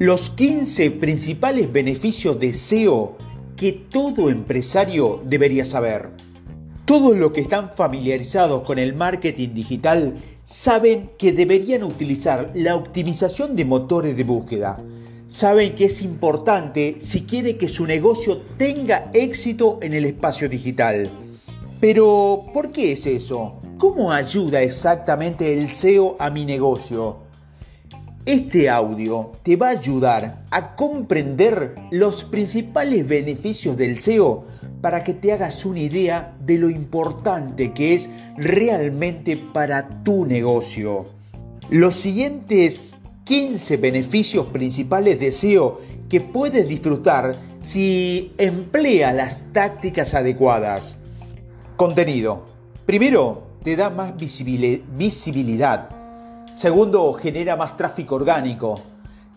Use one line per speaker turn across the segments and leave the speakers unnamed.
Los 15 principales beneficios de SEO que todo empresario debería saber. Todos los que están familiarizados con el marketing digital saben que deberían utilizar la optimización de motores de búsqueda. Saben que es importante si quiere que su negocio tenga éxito en el espacio digital. Pero, ¿por qué es eso? ¿Cómo ayuda exactamente el SEO a mi negocio? Este audio te va a ayudar a comprender los principales beneficios del SEO para que te hagas una idea de lo importante que es realmente para tu negocio. Los siguientes 15 beneficios principales de SEO que puedes disfrutar si emplea las tácticas adecuadas. Contenido. Primero, te da más visibilidad Segundo, genera más tráfico orgánico.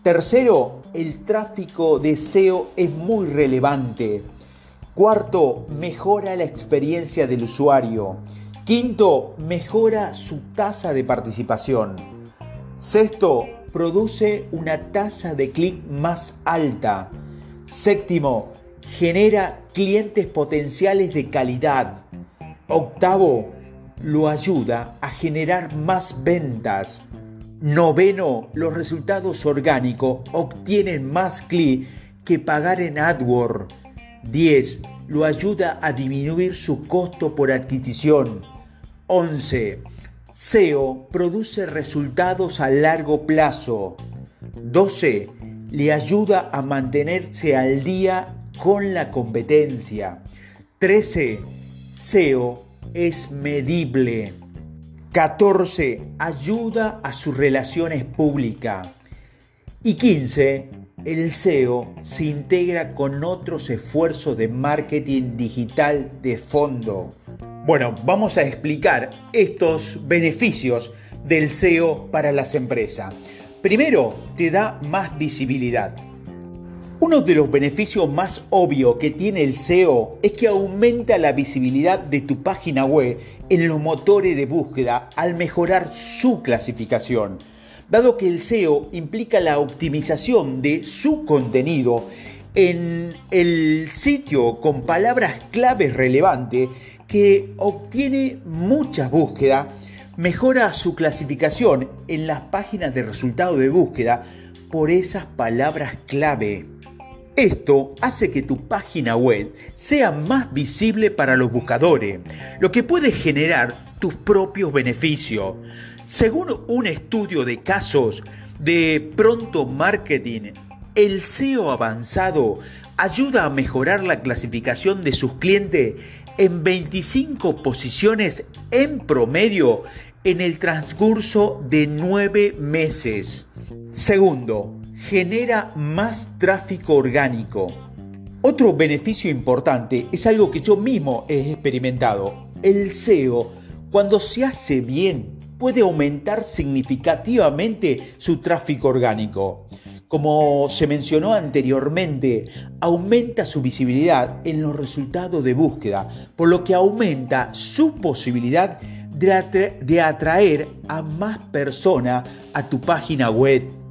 Tercero, el tráfico de SEO es muy relevante. Cuarto, mejora la experiencia del usuario. Quinto, mejora su tasa de participación. Sexto, produce una tasa de clic más alta. Séptimo, genera clientes potenciales de calidad. Octavo, lo ayuda a generar más ventas. Noveno, los resultados orgánicos obtienen más clic que pagar en AdWords. 10. Lo ayuda a disminuir su costo por adquisición. 11. SEO produce resultados a largo plazo. 12. Le ayuda a mantenerse al día con la competencia. 13. SEO es medible. 14. Ayuda a sus relaciones públicas. Y 15. El SEO se integra con otros esfuerzos de marketing digital de fondo. Bueno, vamos a explicar estos beneficios del SEO para las empresas. Primero, te da más visibilidad. Uno de los beneficios más obvios que tiene el SEO es que aumenta la visibilidad de tu página web en los motores de búsqueda al mejorar su clasificación. Dado que el SEO implica la optimización de su contenido en el sitio con palabras claves relevantes que obtiene muchas búsquedas, mejora su clasificación en las páginas de resultado de búsqueda por esas palabras clave. Esto hace que tu página web sea más visible para los buscadores, lo que puede generar tus propios beneficios. Según un estudio de casos de pronto marketing, el SEO avanzado ayuda a mejorar la clasificación de sus clientes en 25 posiciones en promedio en el transcurso de 9 meses. Segundo, genera más tráfico orgánico. Otro beneficio importante es algo que yo mismo he experimentado. El SEO, cuando se hace bien, puede aumentar significativamente su tráfico orgánico. Como se mencionó anteriormente, aumenta su visibilidad en los resultados de búsqueda, por lo que aumenta su posibilidad de, atraer a más personas a tu página web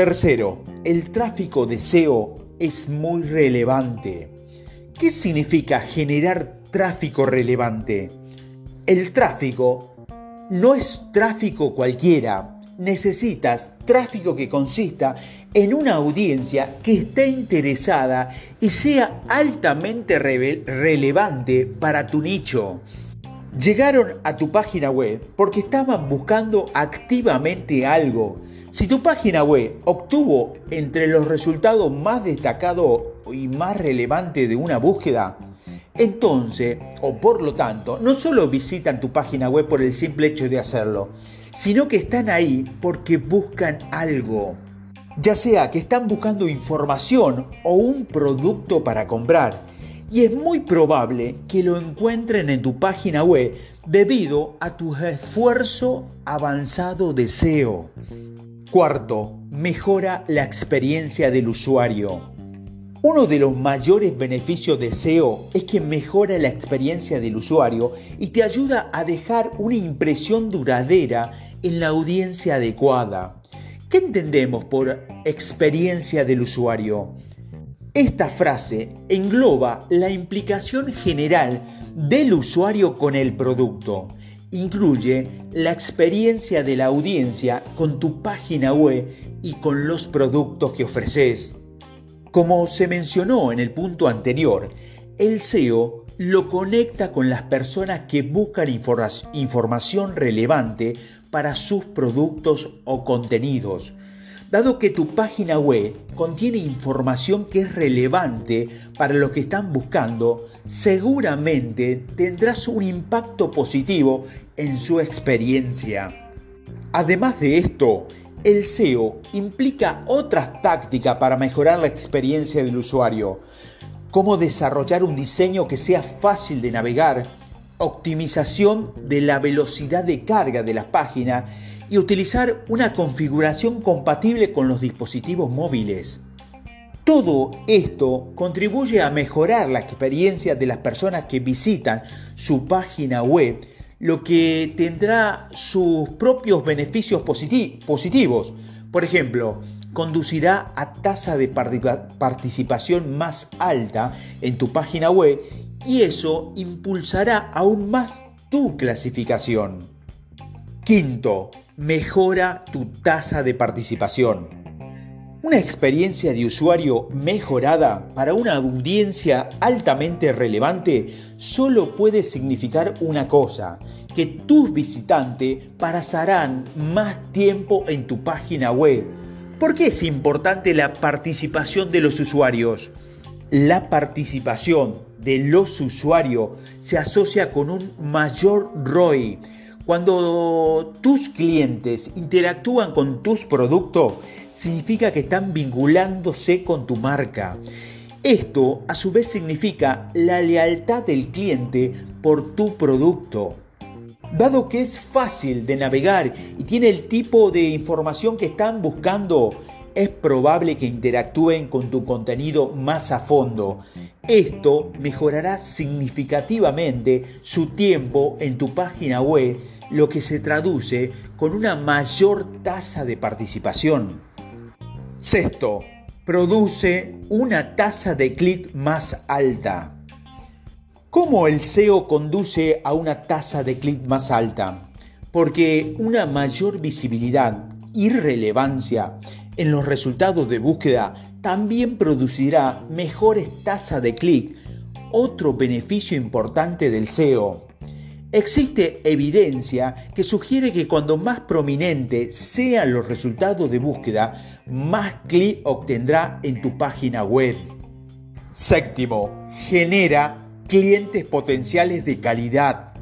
Tercero, el tráfico de SEO es muy relevante. ¿Qué significa generar tráfico relevante? El tráfico no es tráfico cualquiera. Necesitas tráfico que consista en una audiencia que esté interesada y sea altamente relevante para tu nicho. Llegaron a tu página web porque estaban buscando activamente algo si tu página web obtuvo entre los resultados más destacados y más relevantes de una búsqueda, entonces, o por lo tanto, no solo visitan tu página web por el simple hecho de hacerlo, sino que están ahí porque buscan algo. Ya sea que están buscando información o un producto para comprar. Y es muy probable que lo encuentren en tu página web debido a tu esfuerzo avanzado de SEO. Cuarto, mejora la experiencia del usuario. Uno de los mayores beneficios de SEO es que mejora la experiencia del usuario y te ayuda a dejar una impresión duradera en la audiencia adecuada. ¿Qué entendemos por experiencia del usuario? Esta frase engloba la implicación general del usuario con el producto. Incluye la experiencia de la audiencia con tu página web y con los productos que ofreces. Como se mencionó en el punto anterior, el SEO lo conecta con las personas que buscan información relevante para sus productos o contenidos. Dado que tu página web contiene información que es relevante para lo que están buscando, seguramente tendrás un impacto positivo en su experiencia. Además de esto, el SEO implica otras tácticas para mejorar la experiencia del usuario, como desarrollar un diseño que sea fácil de navegar, optimización de la velocidad de carga de la página y utilizar una configuración compatible con los dispositivos móviles. Todo esto contribuye a mejorar la experiencia de las personas que visitan su página web lo que tendrá sus propios beneficios positivos. Por ejemplo, conducirá a tasa de participación más alta en tu página web y eso impulsará aún más tu clasificación. Quinto, mejora tu tasa de participación. Una experiencia de usuario mejorada para una audiencia altamente relevante solo puede significar una cosa, que tus visitantes pasarán más tiempo en tu página web. ¿Por qué es importante la participación de los usuarios? La participación de los usuarios se asocia con un mayor ROI. Cuando tus clientes interactúan con tus productos, significa que están vinculándose con tu marca. Esto a su vez significa la lealtad del cliente por tu producto. Dado que es fácil de navegar y tiene el tipo de información que están buscando, es probable que interactúen con tu contenido más a fondo. Esto mejorará significativamente su tiempo en tu página web, lo que se traduce con una mayor tasa de participación. Sexto, produce una tasa de clic más alta. ¿Cómo el SEO conduce a una tasa de clic más alta? Porque una mayor visibilidad y relevancia en los resultados de búsqueda también producirá mejores tasas de clic, otro beneficio importante del SEO. Existe evidencia que sugiere que cuando más prominentes sean los resultados de búsqueda, más clic obtendrá en tu página web. Séptimo, genera clientes potenciales de calidad.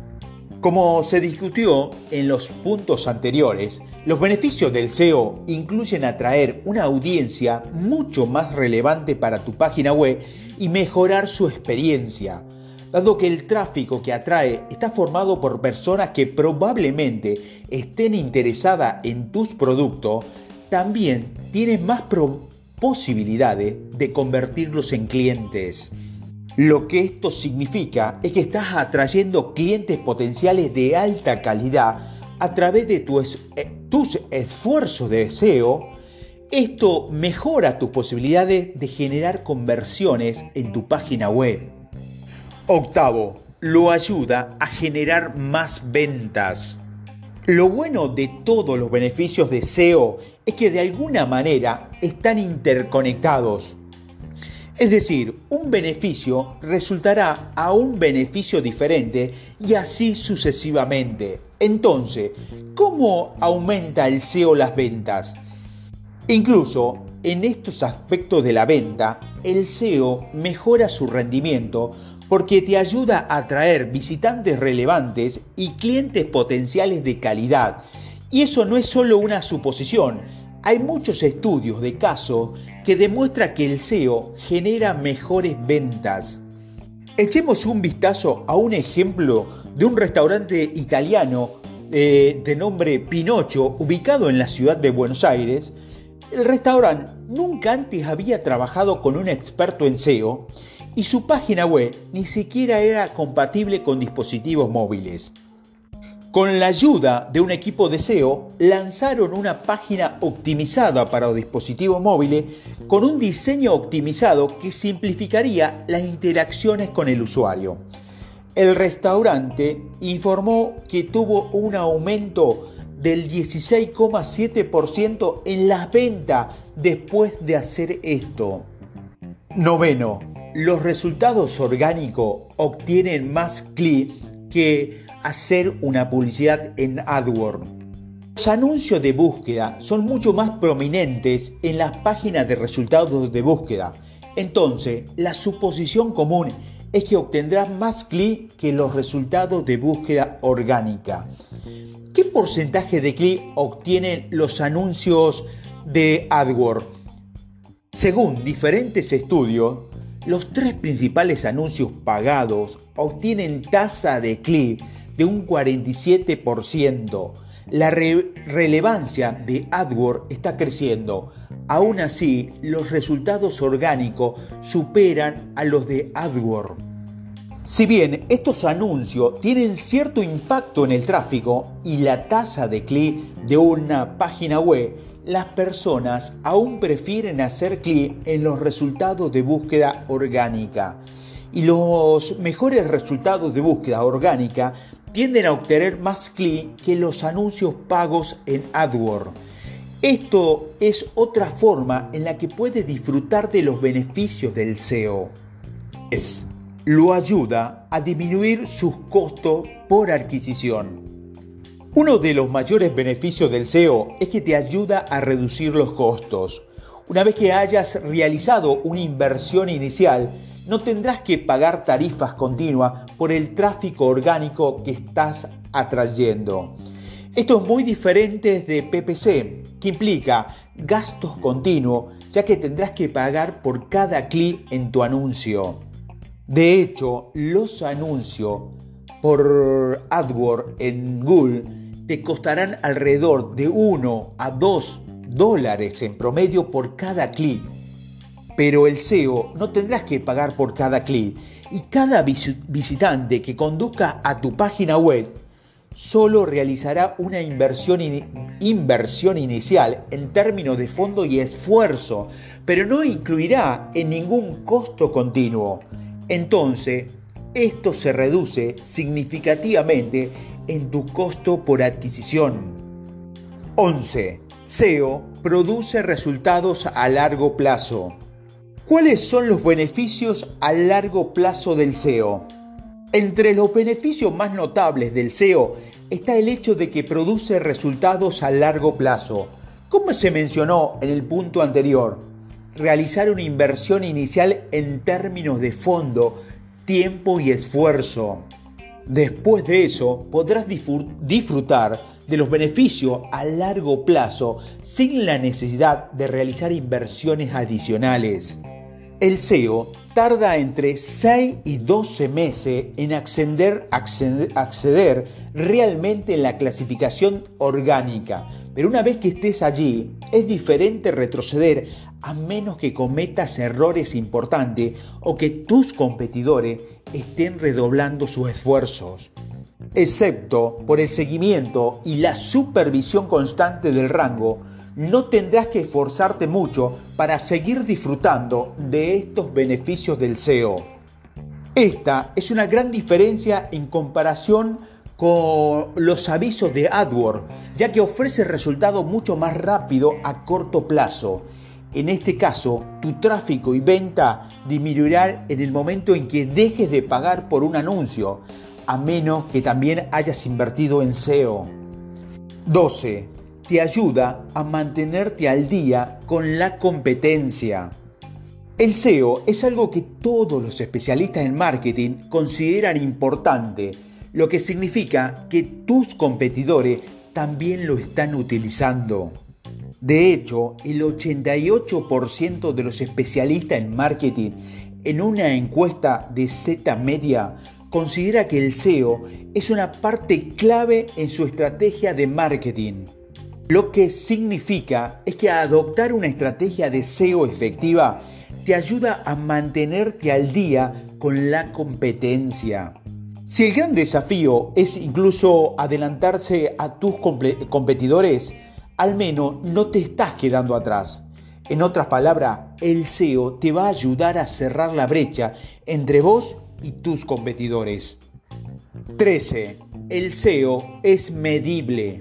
Como se discutió en los puntos anteriores, los beneficios del SEO incluyen atraer una audiencia mucho más relevante para tu página web y mejorar su experiencia dado que el tráfico que atrae está formado por personas que probablemente estén interesadas en tus productos, también tienes más posibilidades de convertirlos en clientes. Lo que esto significa es que estás atrayendo clientes potenciales de alta calidad a través de eh, tus esfuerzos de SEO. Esto mejora tus posibilidades de generar conversiones en tu página web. Octavo, lo ayuda a generar más ventas. Lo bueno de todos los beneficios de SEO es que de alguna manera están interconectados. Es decir, un beneficio resultará a un beneficio diferente y así sucesivamente. Entonces, ¿cómo aumenta el SEO las ventas? Incluso en estos aspectos de la venta, el SEO mejora su rendimiento porque te ayuda a atraer visitantes relevantes y clientes potenciales de calidad. Y eso no es solo una suposición. Hay muchos estudios de caso que demuestran que el SEO genera mejores ventas. Echemos un vistazo a un ejemplo de un restaurante italiano eh, de nombre Pinocho, ubicado en la ciudad de Buenos Aires. El restaurante nunca antes había trabajado con un experto en SEO y su página web ni siquiera era compatible con dispositivos móviles. Con la ayuda de un equipo de SEO, lanzaron una página optimizada para dispositivos móviles con un diseño optimizado que simplificaría las interacciones con el usuario. El restaurante informó que tuvo un aumento del 16,7% en las ventas después de hacer esto. Noveno, los resultados orgánicos obtienen más clics que hacer una publicidad en AdWords. Los anuncios de búsqueda son mucho más prominentes en las páginas de resultados de búsqueda. Entonces, la suposición común es que obtendrás más clics que los resultados de búsqueda orgánica. ¿Qué porcentaje de clic obtienen los anuncios de AdWords? Según diferentes estudios, los tres principales anuncios pagados obtienen tasa de clic de un 47%. La relevancia de AdWords está creciendo. Aún así, los resultados orgánicos superan a los de AdWords. Si bien estos anuncios tienen cierto impacto en el tráfico y la tasa de clic de una página web, las personas aún prefieren hacer clic en los resultados de búsqueda orgánica. Y los mejores resultados de búsqueda orgánica tienden a obtener más clic que los anuncios pagos en AdWords. Esto es otra forma en la que puede disfrutar de los beneficios del SEO. Es lo ayuda a disminuir sus costos por adquisición. Uno de los mayores beneficios del SEO es que te ayuda a reducir los costos. Una vez que hayas realizado una inversión inicial, no tendrás que pagar tarifas continuas por el tráfico orgánico que estás atrayendo. Esto es muy diferente de PPC, que implica gastos continuos, ya que tendrás que pagar por cada clic en tu anuncio. De hecho, los anuncios por AdWords en Google te costarán alrededor de 1 a 2 dólares en promedio por cada clic. Pero el SEO no tendrás que pagar por cada clic y cada visitante que conduzca a tu página web solo realizará una inversión, inversión inicial en términos de fondo y esfuerzo, pero no incluirá en ningún costo continuo. Entonces, esto se reduce significativamente en tu costo por adquisición. 11. SEO produce resultados a largo plazo. ¿Cuáles son los beneficios a largo plazo del SEO? Entre los beneficios más notables del SEO está el hecho de que produce resultados a largo plazo. Como se mencionó en el punto anterior, realizar una inversión inicial en términos de fondo, tiempo y esfuerzo. Después de eso podrás disfrutar de los beneficios a largo plazo sin la necesidad de realizar inversiones adicionales. El SEO tarda entre 6 y 12 meses en acceder, acceder, realmente en la clasificación orgánica, pero una vez que estés allí es diferente retroceder a menos que cometas errores importantes o que tus competidores estén redoblando sus esfuerzos. Excepto por el seguimiento y la supervisión constante del rango, no tendrás que esforzarte mucho para seguir disfrutando de estos beneficios del SEO. Esta es una gran diferencia en comparación con los avisos de AdWords, ya que ofrece resultados mucho más rápido a corto plazo en este caso, tu tráfico y venta disminuirán en el momento en que dejes de pagar por un anuncio, a menos que también hayas invertido en SEO. 12. Te ayuda a mantenerte al día con la competencia. El SEO es algo que todos los especialistas en marketing consideran importante, lo que significa que tus competidores también lo están utilizando. De hecho, el 88% de los especialistas en marketing en una encuesta de Z Media considera que el SEO es una parte clave en su estrategia de marketing. Lo que significa es que adoptar una estrategia de SEO efectiva te ayuda a mantenerte al día con la competencia. Si el gran desafío es incluso adelantarse a tus competidores, al menos no te estás quedando atrás. En otras palabras, el SEO te va a ayudar a cerrar la brecha entre vos y tus competidores. 13. El SEO es medible.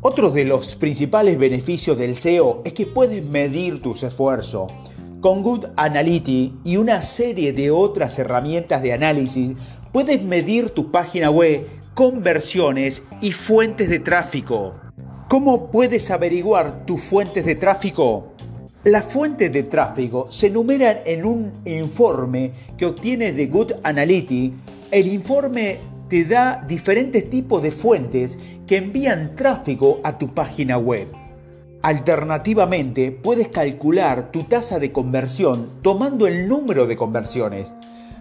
Otro de los principales beneficios del SEO es que puedes medir tus esfuerzos. Con Good Analytics y una serie de otras herramientas de análisis, puedes medir tu página web, conversiones y fuentes de tráfico. ¿Cómo puedes averiguar tus fuentes de tráfico? Las fuentes de tráfico se enumeran en un informe que obtienes de Good Analytics. El informe te da diferentes tipos de fuentes que envían tráfico a tu página web. Alternativamente, puedes calcular tu tasa de conversión tomando el número de conversiones,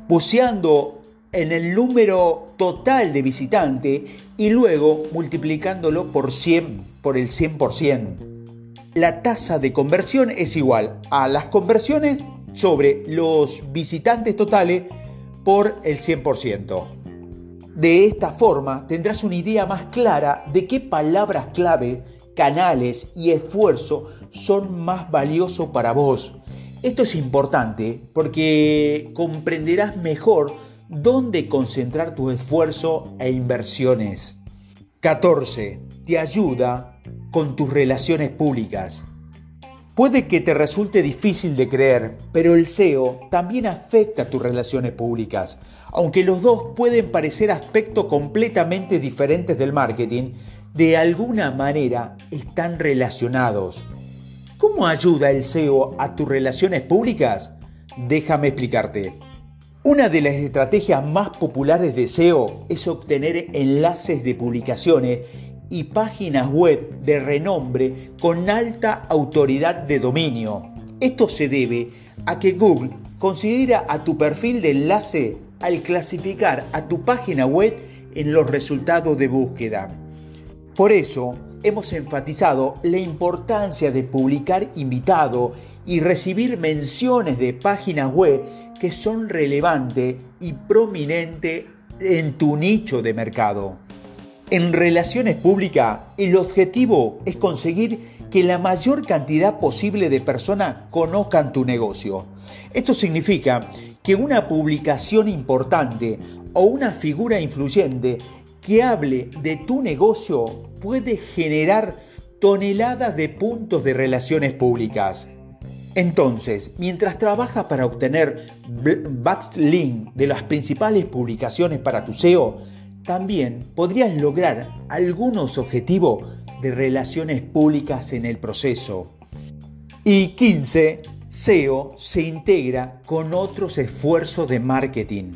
buceando en el número total de visitantes y luego multiplicándolo por 100 por el 100% la tasa de conversión es igual a las conversiones sobre los visitantes totales por el 100%. De esta forma tendrás una idea más clara de qué palabras clave, canales y esfuerzo son más valiosos para vos. Esto es importante porque comprenderás mejor dónde concentrar tu esfuerzo e inversiones. 14. Te ayuda con tus relaciones públicas. Puede que te resulte difícil de creer, pero el SEO también afecta a tus relaciones públicas. Aunque los dos pueden parecer aspectos completamente diferentes del marketing, de alguna manera están relacionados. ¿Cómo ayuda el SEO a tus relaciones públicas? Déjame explicarte. Una de las estrategias más populares de SEO es obtener enlaces de publicaciones y páginas web de renombre con alta autoridad de dominio. Esto se debe a que Google considera a tu perfil de enlace al clasificar a tu página web en los resultados de búsqueda. Por eso, hemos enfatizado la importancia de publicar invitado y recibir menciones de páginas web que son relevantes y prominentes en tu nicho de mercado. En relaciones públicas, el objetivo es conseguir que la mayor cantidad posible de personas conozcan tu negocio. Esto significa que una publicación importante o una figura influyente que hable de tu negocio puede generar toneladas de puntos de relaciones públicas. Entonces, mientras trabajas para obtener backlinks de las principales publicaciones para tu SEO, también podrías lograr algunos objetivos de relaciones públicas en el proceso. Y 15. SEO se integra con otros esfuerzos de marketing.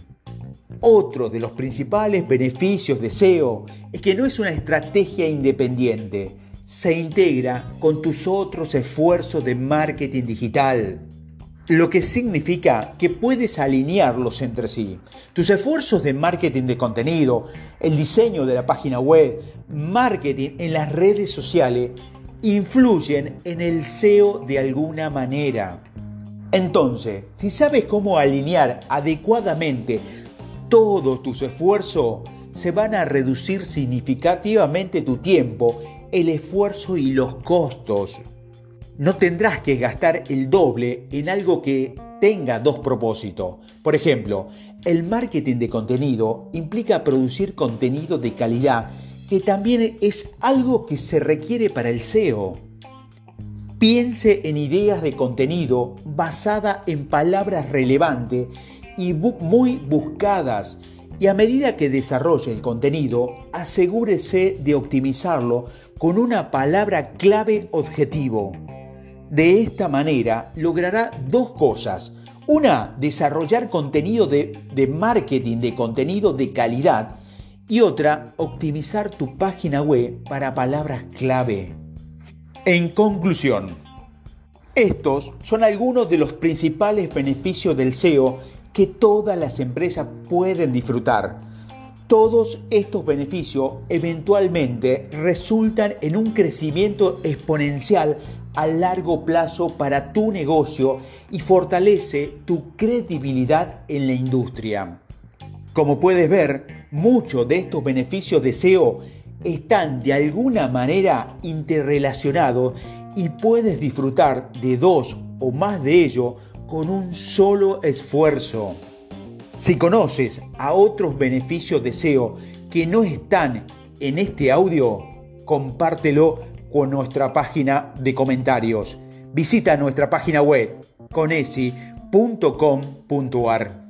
Otro de los principales beneficios de SEO es que no es una estrategia independiente, se integra con tus otros esfuerzos de marketing digital lo que significa que puedes alinearlos entre sí. Tus esfuerzos de marketing de contenido, el diseño de la página web, marketing en las redes sociales, influyen en el SEO de alguna manera. Entonces, si sabes cómo alinear adecuadamente todos tus esfuerzos, se van a reducir significativamente tu tiempo, el esfuerzo y los costos no tendrás que gastar el doble en algo que tenga dos propósitos. Por ejemplo, el marketing de contenido implica producir contenido de calidad, que también es algo que se requiere para el SEO. Piense en ideas de contenido basada en palabras relevantes y muy buscadas y a medida que desarrolle el contenido, asegúrese de optimizarlo con una palabra clave objetivo. De esta manera logrará dos cosas. Una, desarrollar contenido de, marketing de contenido de calidad. Y otra, optimizar tu página web para palabras clave. En conclusión, estos son algunos de los principales beneficios del SEO que todas las empresas pueden disfrutar. Todos estos beneficios eventualmente resultan en un crecimiento exponencial a largo plazo para tu negocio y fortalece tu credibilidad en la industria. Como puedes ver, Muchos de estos beneficios de SEO están de alguna manera interrelacionados y puedes disfrutar de dos o más de ellos con un solo esfuerzo. Si conoces a otros beneficios de SEO que no están en este audio, compártelo con nuestra página de comentarios. Visita nuestra página web conesi.com.ar.